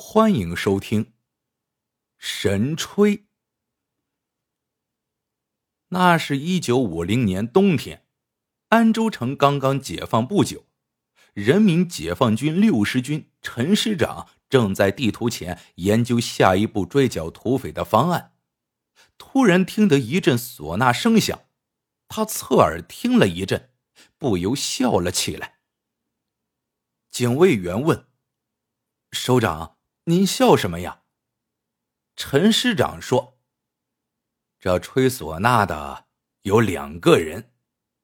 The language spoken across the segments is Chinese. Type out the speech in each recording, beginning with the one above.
欢迎收听《神吹》。那是一九五零年冬天，安州城刚刚解放不久，人民解放军六十军陈师长正在地图前研究下一步追剿土匪的方案。突然听得一阵唢呐声响，他侧耳听了一阵，不由笑了起来。警卫员问：“首长。”您笑什么呀？陈师长说：“这吹唢呐的有两个人，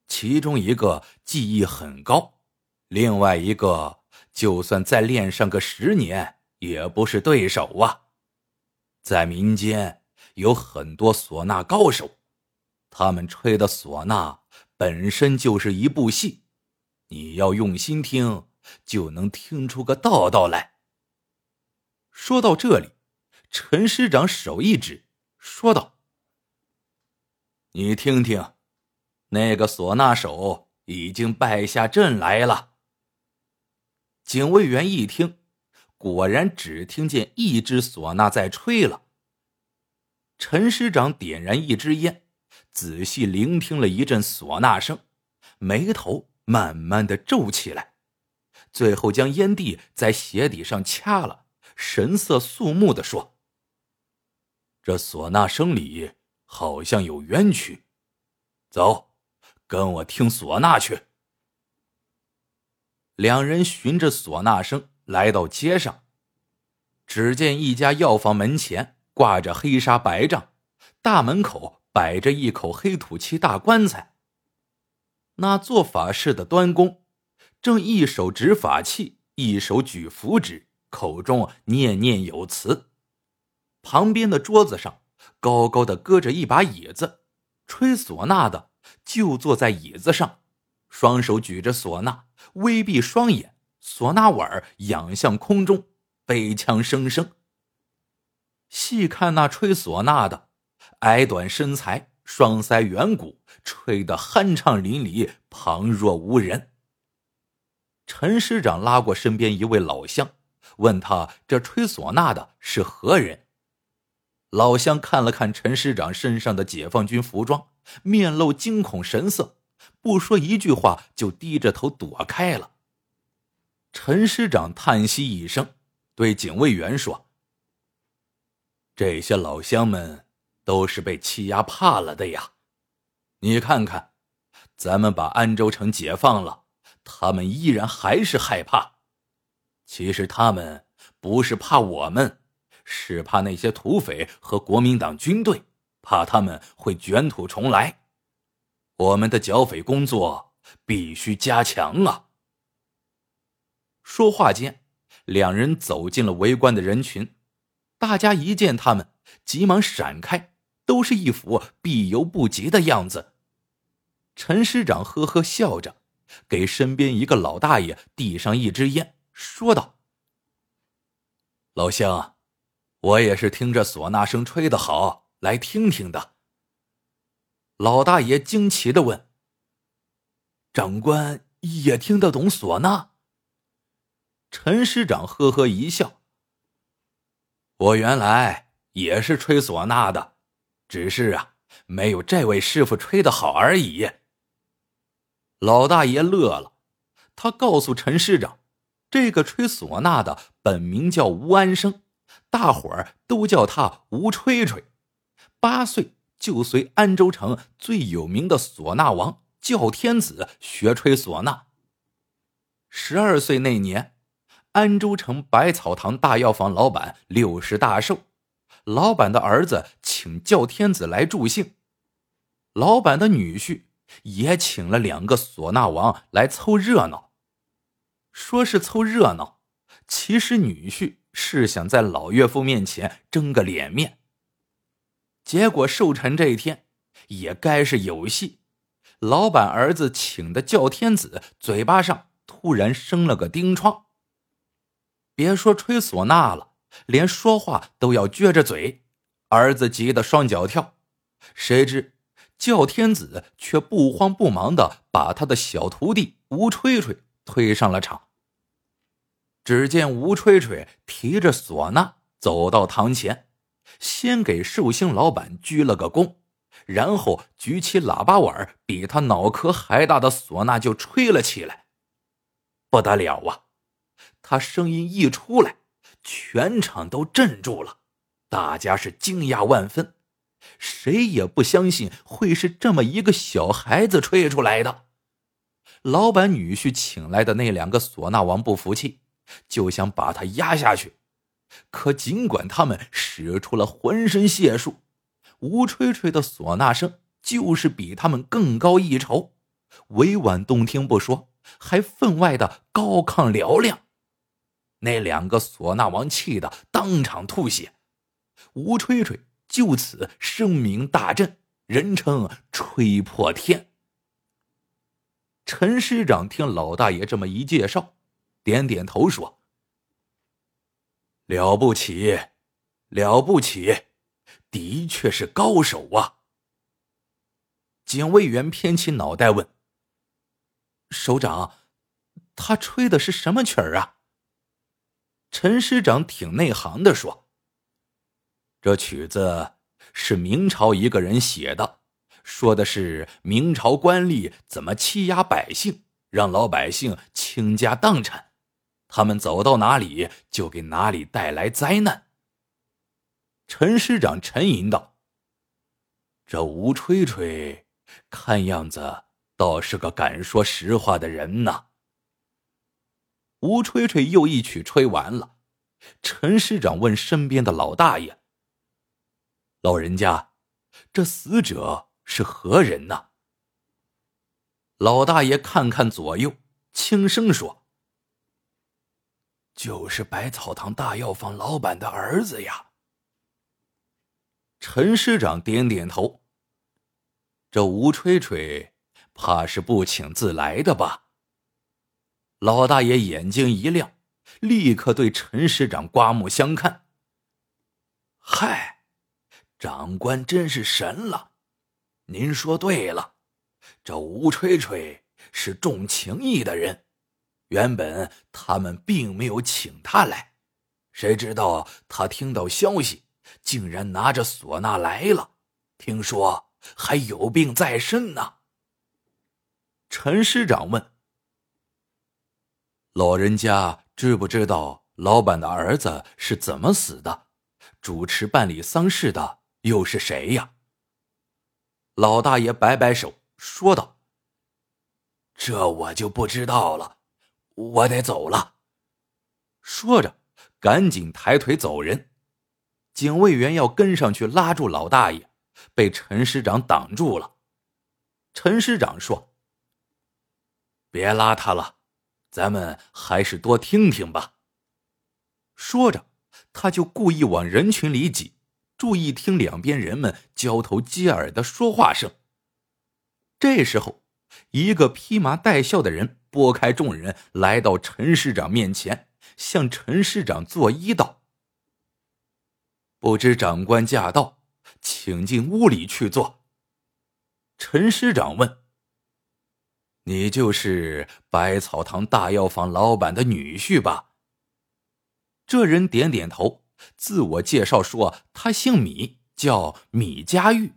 其中一个技艺很高，另外一个就算再练上个十年也不是对手啊。在民间有很多唢呐高手，他们吹的唢呐本身就是一部戏，你要用心听，就能听出个道道来。”说到这里，陈师长手一指，说道：“你听听，那个唢呐手已经败下阵来了。”警卫员一听，果然只听见一支唢呐在吹了。陈师长点燃一支烟，仔细聆听了一阵唢呐声，眉头慢慢的皱起来，最后将烟蒂在鞋底上掐了。神色肃穆的说：“这唢呐声里好像有冤屈，走，跟我听唢呐去。”两人循着唢呐声来到街上，只见一家药房门前挂着黑纱白帐，大门口摆着一口黑土漆大棺材。那做法事的端公正一手执法器，一手举符纸。口中念念有词，旁边的桌子上高高的搁着一把椅子，吹唢呐的就坐在椅子上，双手举着唢呐，微闭双眼，唢呐碗仰向空中，悲腔声声。细看那吹唢呐的，矮短身材，双腮圆鼓，吹得酣畅淋漓，旁若无人。陈师长拉过身边一位老乡。问他这吹唢呐的是何人？老乡看了看陈师长身上的解放军服装，面露惊恐神色，不说一句话就低着头躲开了。陈师长叹息一声，对警卫员说：“这些老乡们都是被欺压怕了的呀！你看看，咱们把安州城解放了，他们依然还是害怕。”其实他们不是怕我们，是怕那些土匪和国民党军队，怕他们会卷土重来。我们的剿匪工作必须加强啊！说话间，两人走进了围观的人群，大家一见他们，急忙闪开，都是一副避犹不及的样子。陈师长呵呵笑着，给身边一个老大爷递上一支烟。说道：“老乡，我也是听着唢呐声吹的好，来听听的。”老大爷惊奇的问：“长官也听得懂唢呐？”陈师长呵呵一笑：“我原来也是吹唢呐的，只是啊，没有这位师傅吹的好而已。”老大爷乐了，他告诉陈师长。这个吹唢呐的本名叫吴安生，大伙儿都叫他吴吹吹。八岁就随安州城最有名的唢呐王叫天子学吹唢呐。十二岁那年，安州城百草堂大药房老板六十大寿，老板的儿子请叫天子来助兴，老板的女婿也请了两个唢呐王来凑热闹。说是凑热闹，其实女婿是想在老岳父面前争个脸面。结果寿辰这一天，也该是有戏。老板儿子请的叫天子，嘴巴上突然生了个钉疮。别说吹唢呐了，连说话都要撅着嘴。儿子急得双脚跳，谁知叫天子却不慌不忙的把他的小徒弟吴吹吹推上了场。只见吴吹吹提着唢呐走到堂前，先给寿星老板鞠了个躬，然后举起喇叭碗，比他脑壳还大的唢呐就吹了起来。不得了啊！他声音一出来，全场都镇住了，大家是惊讶万分，谁也不相信会是这么一个小孩子吹出来的。老板女婿请来的那两个唢呐王不服气。就想把他压下去，可尽管他们使出了浑身解数，吴吹吹的唢呐声就是比他们更高一筹，委婉动听不说，还分外的高亢嘹亮。那两个唢呐王气得当场吐血，吴吹吹就此声名大振，人称“吹破天”。陈师长听老大爷这么一介绍。点点头说：“了不起，了不起，的确是高手啊。”警卫员偏起脑袋问：“首长，他吹的是什么曲儿啊？”陈师长挺内行的说：“这曲子是明朝一个人写的，说的是明朝官吏怎么欺压百姓，让老百姓倾家荡产。”他们走到哪里，就给哪里带来灾难。陈师长沉吟道：“这吴吹吹，看样子倒是个敢说实话的人呐。”吴吹吹又一曲吹完了，陈师长问身边的老大爷：“老人家，这死者是何人呢？”老大爷看看左右，轻声说。就是百草堂大药房老板的儿子呀。陈师长点点头。这吴吹吹，怕是不请自来的吧？老大爷眼睛一亮，立刻对陈师长刮目相看。嗨，长官真是神了！您说对了，这吴吹吹是重情义的人。原本他们并没有请他来，谁知道他听到消息，竟然拿着唢呐来了。听说还有病在身呢。陈师长问：“老人家知不知道老板的儿子是怎么死的？主持办理丧事的又是谁呀？”老大爷摆摆手说道：“这我就不知道了。”我得走了，说着，赶紧抬腿走人。警卫员要跟上去拉住老大爷，被陈师长挡住了。陈师长说：“别拉他了，咱们还是多听听吧。”说着，他就故意往人群里挤，注意听两边人们交头接耳的说话声。这时候，一个披麻戴孝的人。拨开众人，来到陈师长面前，向陈师长作揖道：“不知长官驾到，请进屋里去坐。”陈师长问：“你就是百草堂大药房老板的女婿吧？”这人点点头，自我介绍说：“他姓米，叫米家玉。”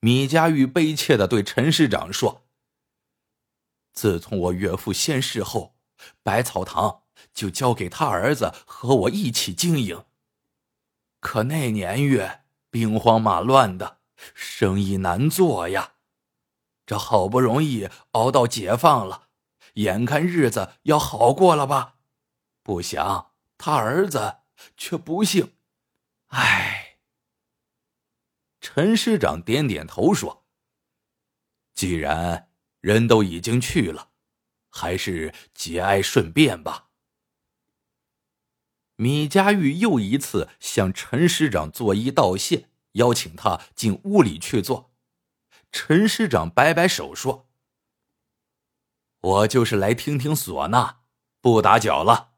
米家玉悲切的对陈师长说。自从我岳父仙逝后，百草堂就交给他儿子和我一起经营。可那年月兵荒马乱的，生意难做呀。这好不容易熬到解放了，眼看日子要好过了吧？不想他儿子却不幸……唉。陈师长点点头说：“既然……”人都已经去了，还是节哀顺变吧。米家玉又一次向陈师长作揖道谢，邀请他进屋里去坐。陈师长摆摆手说：“我就是来听听唢呐，不打搅了。”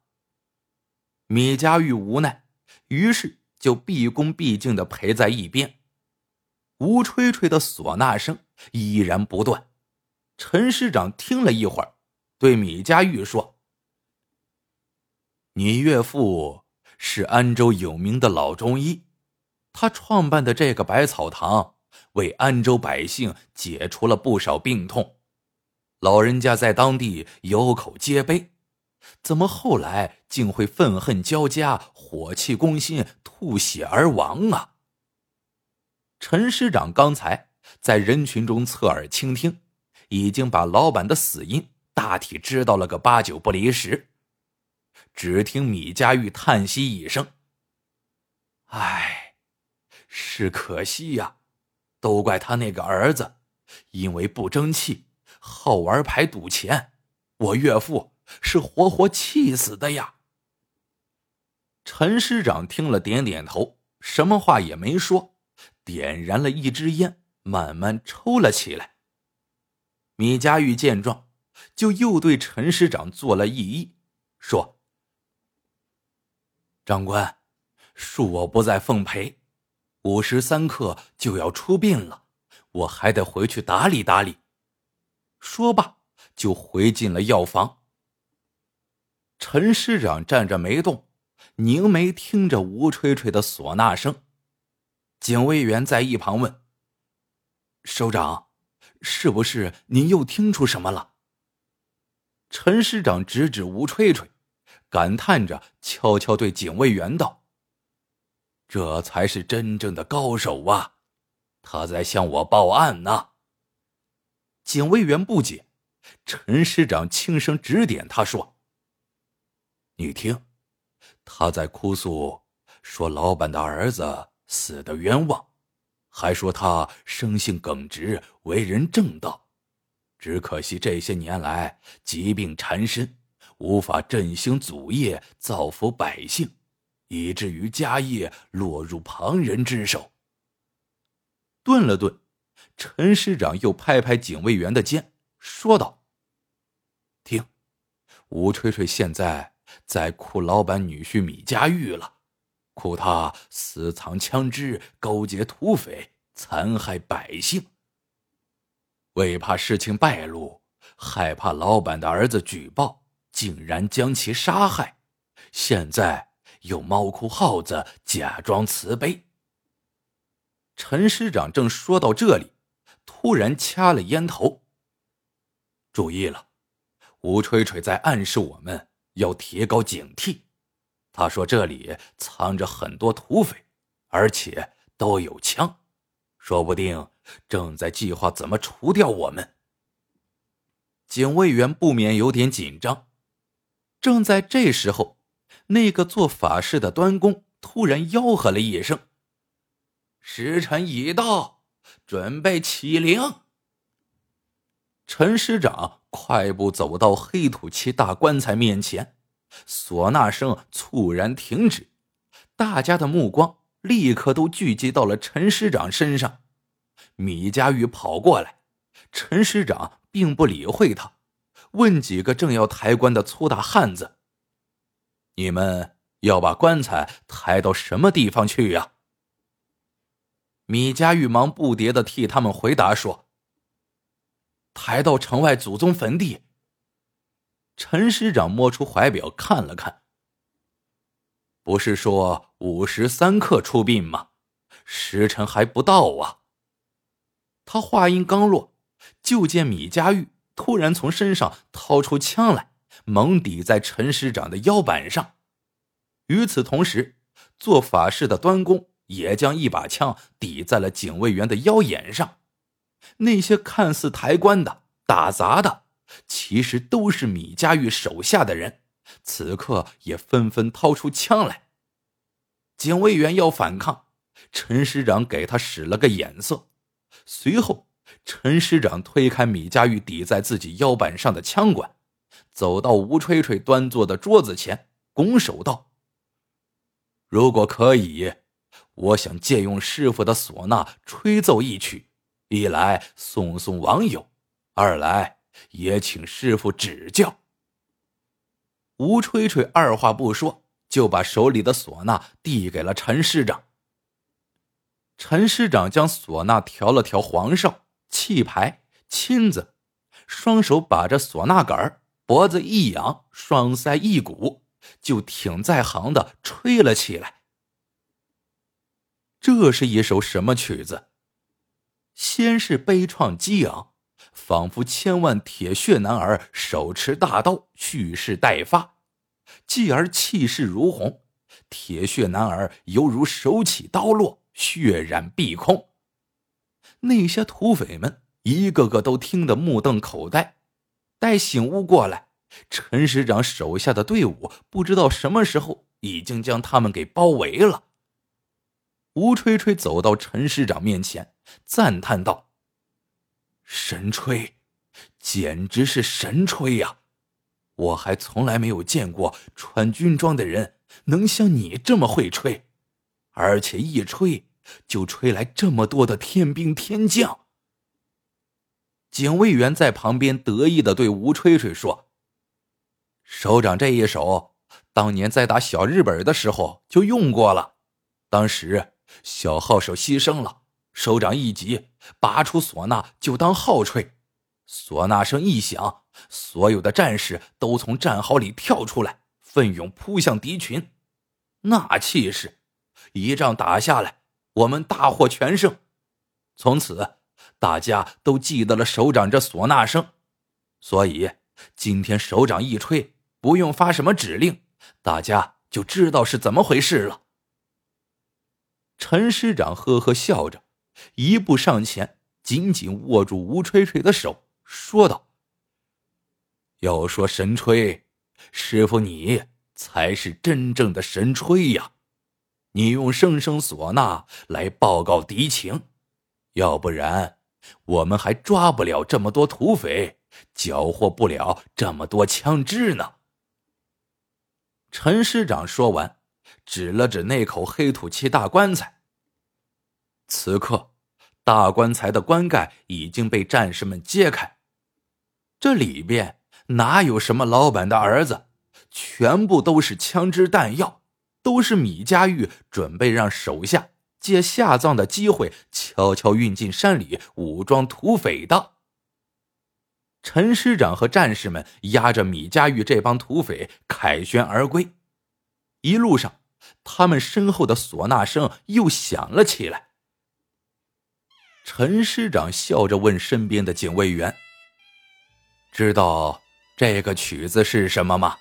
米家玉无奈，于是就毕恭毕敬的陪在一边。吴吹吹的唢呐声依然不断。陈师长听了一会儿，对米家玉说：“你岳父是安州有名的老中医，他创办的这个百草堂，为安州百姓解除了不少病痛，老人家在当地有口皆碑。怎么后来竟会愤恨交加、火气攻心、吐血而亡啊？陈师长刚才在人群中侧耳倾听，已经把老板的死因大体知道了个八九不离十。只听米家玉叹息一声：“唉，是可惜呀，都怪他那个儿子，因为不争气，好玩牌赌钱，我岳父是活活气死的呀。”陈师长听了，点点头，什么话也没说，点燃了一支烟，慢慢抽了起来。米佳玉见状，就又对陈师长做了一揖，说。长官，恕我不再奉陪，午时三刻就要出殡了，我还得回去打理打理。说罢，就回进了药房。陈师长站着没动，凝眉听着吴吹吹的唢呐声。警卫员在一旁问：“首长，是不是您又听出什么了？”陈师长指指吴吹吹。感叹着，悄悄对警卫员道：“这才是真正的高手啊！他在向我报案呢。”警卫员不解，陈师长轻声指点他说：“你听，他在哭诉，说老板的儿子死的冤枉，还说他生性耿直，为人正道，只可惜这些年来疾病缠身。”无法振兴祖业，造福百姓，以至于家业落入旁人之手。顿了顿，陈师长又拍拍警卫员的肩，说道：“听，吴吹吹现在在哭老板女婿米家玉了，哭他私藏枪支，勾结土匪，残害百姓。为怕事情败露，害怕老板的儿子举报。”竟然将其杀害，现在又猫哭耗子，假装慈悲。陈师长正说到这里，突然掐了烟头。注意了，吴吹吹在暗示我们要提高警惕。他说这里藏着很多土匪，而且都有枪，说不定正在计划怎么除掉我们。警卫员不免有点紧张。正在这时候，那个做法事的端公突然吆喝了一声：“时辰已到，准备起灵。”陈师长快步走到黑土漆大棺材面前，唢呐声猝然停止，大家的目光立刻都聚集到了陈师长身上。米家玉跑过来，陈师长并不理会他。问几个正要抬棺的粗大汉子：“你们要把棺材抬到什么地方去呀？”米家玉忙不迭的替他们回答说：“抬到城外祖宗坟地。”陈师长摸出怀表看了看，不是说午时三刻出殡吗？时辰还不到啊！他话音刚落，就见米家玉。突然从身上掏出枪来，猛抵在陈师长的腰板上。与此同时，做法事的端公也将一把枪抵在了警卫员的腰眼上。那些看似抬棺的、打杂的，其实都是米家玉手下的人，此刻也纷纷掏出枪来。警卫员要反抗，陈师长给他使了个眼色，随后。陈师长推开米家玉抵在自己腰板上的枪管，走到吴吹吹端坐的桌子前，拱手道：“如果可以，我想借用师傅的唢呐吹奏一曲，一来送送网友，二来也请师傅指教。”吴吹吹二话不说，就把手里的唢呐递给了陈师长。陈师长将唢呐调了调黄哨。气牌、亲子，双手把着唢呐杆脖子一仰，双腮一鼓，就挺在行的吹了起来。这是一首什么曲子？先是悲怆激昂，仿佛千万铁血男儿手持大刀蓄势待发；继而气势如虹，铁血男儿犹如手起刀落，血染碧空。那些土匪们一个个都听得目瞪口呆。待醒悟过来，陈师长手下的队伍不知道什么时候已经将他们给包围了。吴吹吹走到陈师长面前，赞叹道：“神吹，简直是神吹呀！我还从来没有见过穿军装的人能像你这么会吹，而且一吹就吹来这么多的天兵天将。”警卫员在旁边得意的对吴吹吹说：“首长这一手，当年在打小日本的时候就用过了，当时。”小号手牺牲了，首长一急，拔出唢呐就当号吹。唢呐声一响，所有的战士都从战壕里跳出来，奋勇扑向敌群。那气势，一仗打下来，我们大获全胜。从此，大家都记得了首长这唢呐声。所以，今天首长一吹，不用发什么指令，大家就知道是怎么回事了。陈师长呵呵笑着，一步上前，紧紧握住吴吹吹的手，说道：“要说神吹，师傅你才是真正的神吹呀！你用声声唢呐来报告敌情，要不然我们还抓不了这么多土匪，缴获不了这么多枪支呢。”陈师长说完。指了指那口黑土漆大棺材。此刻，大棺材的棺盖已经被战士们揭开，这里边哪有什么老板的儿子，全部都是枪支弹药，都是米家玉准备让手下借下葬的机会悄悄运进山里武装土匪的。陈师长和战士们押着米家玉这帮土匪凯旋而归，一路上。他们身后的唢呐声又响了起来。陈师长笑着问身边的警卫员：“知道这个曲子是什么吗？”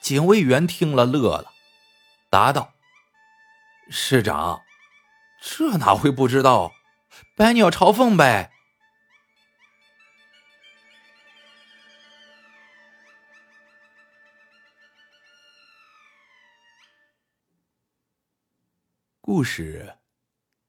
警卫员听了乐了，答道：“师长，这哪会不知道？百鸟朝凤呗。”故事